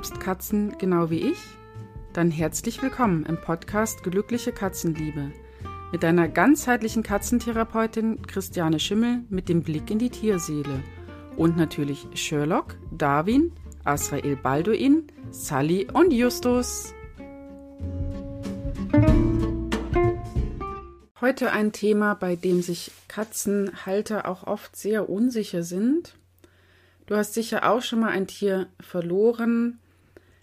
liebst Katzen genau wie ich? Dann herzlich willkommen im Podcast Glückliche Katzenliebe mit deiner ganzheitlichen Katzentherapeutin Christiane Schimmel mit dem Blick in die Tierseele und natürlich Sherlock, Darwin, Asrael Balduin, Sally und Justus. Heute ein Thema, bei dem sich Katzenhalter auch oft sehr unsicher sind Du hast sicher auch schon mal ein Tier verloren.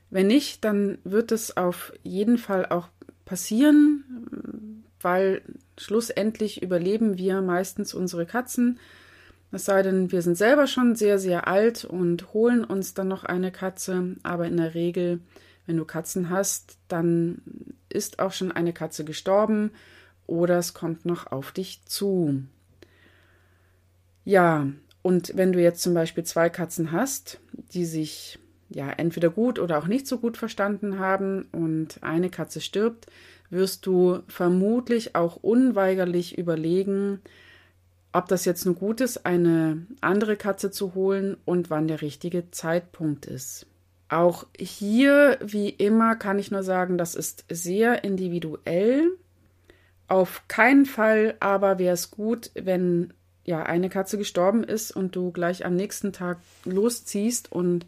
Wenn nicht, dann wird es auf jeden Fall auch passieren, weil schlussendlich überleben wir meistens unsere Katzen. Es sei denn, wir sind selber schon sehr, sehr alt und holen uns dann noch eine Katze. Aber in der Regel, wenn du Katzen hast, dann ist auch schon eine Katze gestorben oder es kommt noch auf dich zu. Ja, und wenn du jetzt zum Beispiel zwei Katzen hast, die sich ja entweder gut oder auch nicht so gut verstanden haben und eine Katze stirbt, wirst du vermutlich auch unweigerlich überlegen, ob das jetzt nur gut ist, eine andere Katze zu holen und wann der richtige Zeitpunkt ist. Auch hier, wie immer, kann ich nur sagen, das ist sehr individuell. Auf keinen Fall aber wäre es gut, wenn ja, eine Katze gestorben ist und du gleich am nächsten Tag losziehst und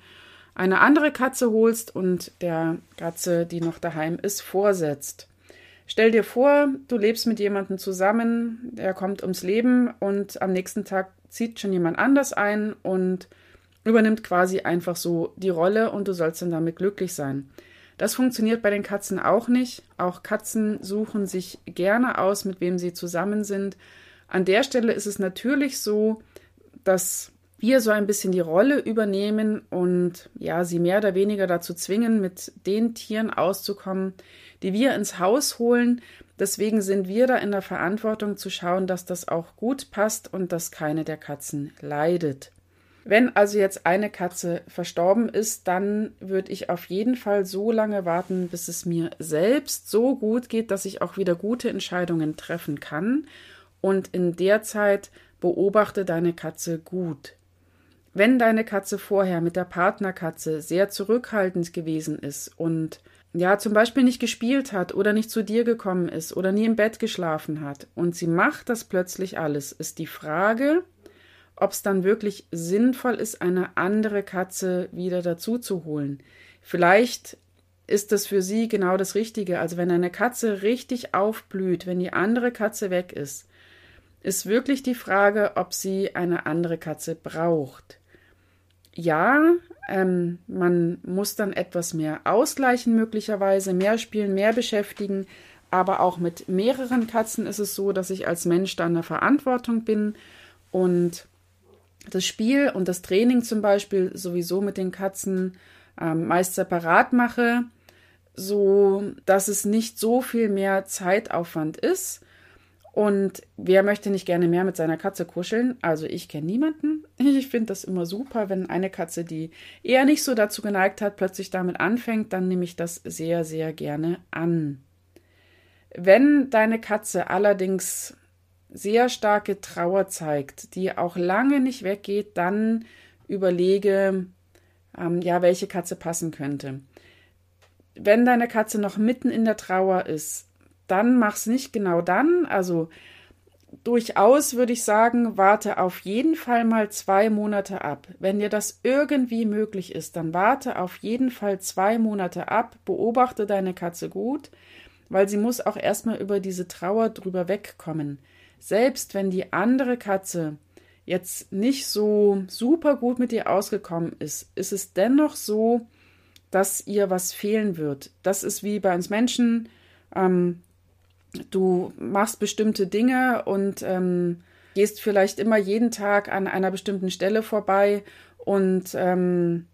eine andere Katze holst und der Katze, die noch daheim ist, vorsetzt. Stell dir vor, du lebst mit jemandem zusammen, der kommt ums Leben und am nächsten Tag zieht schon jemand anders ein und übernimmt quasi einfach so die Rolle und du sollst dann damit glücklich sein. Das funktioniert bei den Katzen auch nicht. Auch Katzen suchen sich gerne aus, mit wem sie zusammen sind. An der Stelle ist es natürlich so, dass wir so ein bisschen die Rolle übernehmen und ja, sie mehr oder weniger dazu zwingen, mit den Tieren auszukommen, die wir ins Haus holen. Deswegen sind wir da in der Verantwortung zu schauen, dass das auch gut passt und dass keine der Katzen leidet. Wenn also jetzt eine Katze verstorben ist, dann würde ich auf jeden Fall so lange warten, bis es mir selbst so gut geht, dass ich auch wieder gute Entscheidungen treffen kann und in der Zeit beobachte deine Katze gut. Wenn deine Katze vorher mit der Partnerkatze sehr zurückhaltend gewesen ist und ja, zum Beispiel nicht gespielt hat oder nicht zu dir gekommen ist oder nie im Bett geschlafen hat und sie macht das plötzlich alles, ist die Frage, ob es dann wirklich sinnvoll ist, eine andere Katze wieder dazu zu holen. Vielleicht ist das für sie genau das Richtige. Also wenn eine Katze richtig aufblüht, wenn die andere Katze weg ist, ist wirklich die Frage, ob sie eine andere Katze braucht. Ja, ähm, man muss dann etwas mehr ausgleichen, möglicherweise mehr spielen, mehr beschäftigen. Aber auch mit mehreren Katzen ist es so, dass ich als Mensch da in der Verantwortung bin und das Spiel und das Training zum Beispiel sowieso mit den Katzen ähm, meist separat mache, so dass es nicht so viel mehr Zeitaufwand ist und wer möchte nicht gerne mehr mit seiner Katze kuscheln? Also ich kenne niemanden. Ich finde das immer super, wenn eine Katze, die eher nicht so dazu geneigt hat, plötzlich damit anfängt, dann nehme ich das sehr, sehr gerne an. Wenn deine Katze allerdings sehr starke Trauer zeigt, die auch lange nicht weggeht, dann überlege, ähm, ja, welche Katze passen könnte. Wenn deine Katze noch mitten in der Trauer ist, dann mach's nicht genau dann. Also durchaus würde ich sagen, warte auf jeden Fall mal zwei Monate ab. Wenn dir das irgendwie möglich ist, dann warte auf jeden Fall zwei Monate ab, beobachte deine Katze gut, weil sie muss auch erstmal über diese Trauer drüber wegkommen. Selbst wenn die andere Katze jetzt nicht so super gut mit dir ausgekommen ist, ist es dennoch so, dass ihr was fehlen wird. Das ist wie bei uns Menschen. Ähm, du machst bestimmte Dinge und ähm, gehst vielleicht immer jeden Tag an einer bestimmten Stelle vorbei und ähm,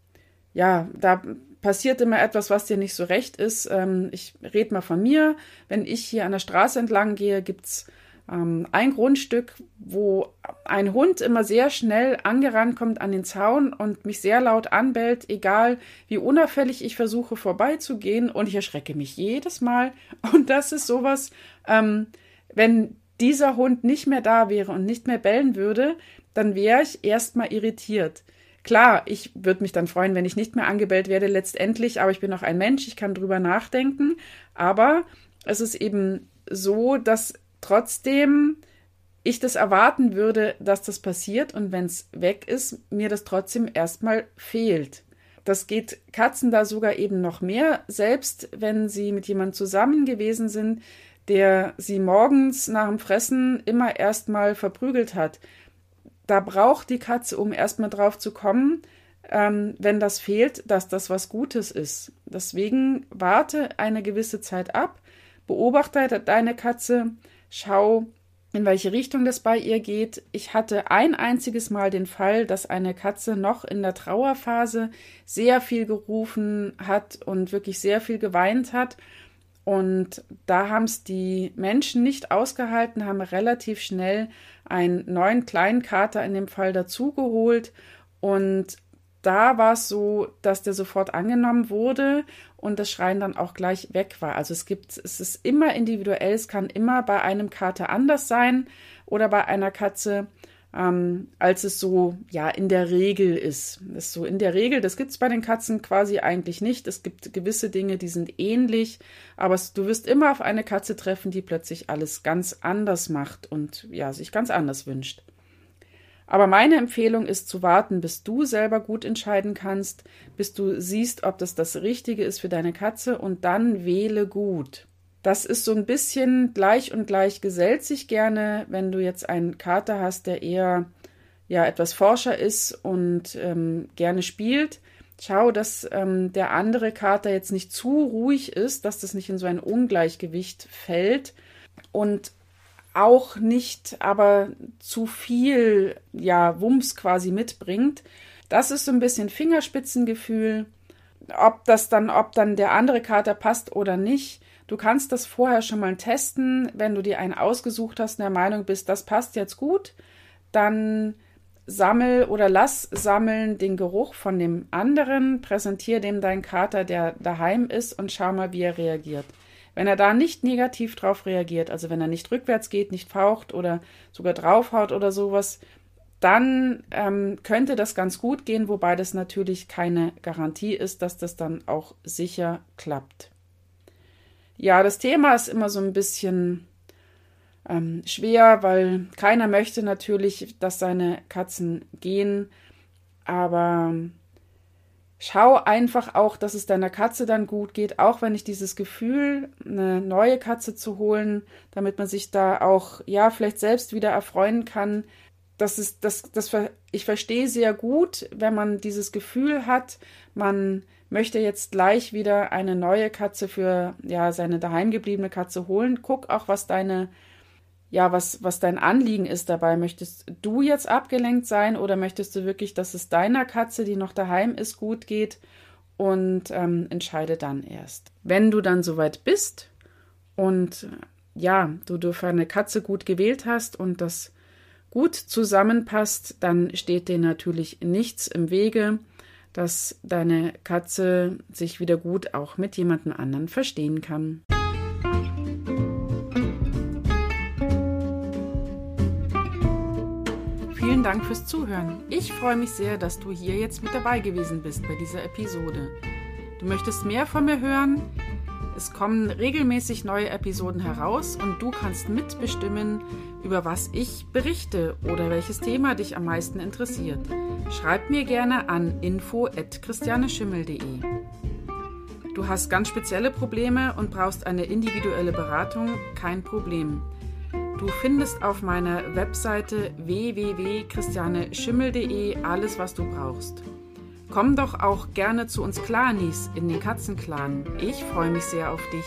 ja, da passiert immer etwas, was dir nicht so recht ist. Ähm, ich rede mal von mir. Wenn ich hier an der Straße entlang gehe, gibt's ähm, ein Grundstück, wo ein Hund immer sehr schnell angerannt kommt an den Zaun und mich sehr laut anbellt, egal wie unauffällig ich versuche vorbeizugehen und ich erschrecke mich jedes Mal. Und das ist sowas, ähm, wenn dieser Hund nicht mehr da wäre und nicht mehr bellen würde, dann wäre ich erstmal irritiert. Klar, ich würde mich dann freuen, wenn ich nicht mehr angebellt werde letztendlich, aber ich bin auch ein Mensch, ich kann drüber nachdenken. Aber es ist eben so, dass trotzdem ich das erwarten würde, dass das passiert und wenn es weg ist, mir das trotzdem erstmal fehlt. Das geht Katzen da sogar eben noch mehr, selbst wenn sie mit jemandem zusammen gewesen sind, der sie morgens nach dem Fressen immer erstmal verprügelt hat. Da braucht die Katze, um erstmal drauf zu kommen, ähm, wenn das fehlt, dass das was Gutes ist. Deswegen warte eine gewisse Zeit ab, beobachte deine Katze, schau, in welche Richtung das bei ihr geht. Ich hatte ein einziges Mal den Fall, dass eine Katze noch in der Trauerphase sehr viel gerufen hat und wirklich sehr viel geweint hat. Und da haben es die Menschen nicht ausgehalten, haben relativ schnell einen neuen kleinen Kater in dem Fall dazugeholt. Und da war es so, dass der sofort angenommen wurde und das Schreien dann auch gleich weg war. Also es gibt, es ist immer individuell, es kann immer bei einem Kater anders sein oder bei einer Katze, ähm, als es so ja in der Regel ist. Das ist so in der Regel, das gibt es bei den Katzen quasi eigentlich nicht. Es gibt gewisse Dinge, die sind ähnlich, aber es, du wirst immer auf eine Katze treffen, die plötzlich alles ganz anders macht und ja, sich ganz anders wünscht. Aber meine Empfehlung ist zu warten, bis du selber gut entscheiden kannst, bis du siehst, ob das das Richtige ist für deine Katze und dann wähle gut. Das ist so ein bisschen gleich und gleich gesellt sich gerne, wenn du jetzt einen Kater hast, der eher ja etwas forscher ist und ähm, gerne spielt. Schau, dass ähm, der andere Kater jetzt nicht zu ruhig ist, dass das nicht in so ein Ungleichgewicht fällt und auch nicht aber zu viel ja Wumms quasi mitbringt. Das ist so ein bisschen Fingerspitzengefühl, ob das dann, ob dann der andere Kater passt oder nicht. Du kannst das vorher schon mal testen, wenn du dir einen ausgesucht hast und der Meinung bist, das passt jetzt gut, dann sammel oder lass sammeln den Geruch von dem anderen, präsentier dem deinen Kater, der daheim ist und schau mal, wie er reagiert. Wenn er da nicht negativ drauf reagiert, also wenn er nicht rückwärts geht, nicht faucht oder sogar draufhaut oder sowas, dann ähm, könnte das ganz gut gehen, wobei das natürlich keine Garantie ist, dass das dann auch sicher klappt. Ja, das Thema ist immer so ein bisschen ähm, schwer, weil keiner möchte natürlich, dass seine Katzen gehen, aber schau einfach auch, dass es deiner Katze dann gut geht, auch wenn ich dieses Gefühl, eine neue Katze zu holen, damit man sich da auch, ja, vielleicht selbst wieder erfreuen kann. Das ist, das, das, ich verstehe sehr gut, wenn man dieses Gefühl hat, man möchte jetzt gleich wieder eine neue Katze für, ja, seine daheimgebliebene Katze holen. Guck auch, was deine ja, was, was dein Anliegen ist dabei. Möchtest du jetzt abgelenkt sein oder möchtest du wirklich, dass es deiner Katze, die noch daheim ist, gut geht? Und ähm, entscheide dann erst. Wenn du dann soweit bist und ja, du, für eine Katze gut gewählt hast und das gut zusammenpasst, dann steht dir natürlich nichts im Wege, dass deine Katze sich wieder gut auch mit jemandem anderen verstehen kann. Vielen Dank fürs Zuhören. Ich freue mich sehr, dass du hier jetzt mit dabei gewesen bist bei dieser Episode. Du möchtest mehr von mir hören? Es kommen regelmäßig neue Episoden heraus und du kannst mitbestimmen, über was ich berichte oder welches Thema dich am meisten interessiert. Schreib mir gerne an info@christianeschimmel.de. Du hast ganz spezielle Probleme und brauchst eine individuelle Beratung? Kein Problem. Du findest auf meiner Webseite www.christianeschimmel.de alles, was du brauchst. Komm doch auch gerne zu uns Clanis in den Katzenclan. Ich freue mich sehr auf dich.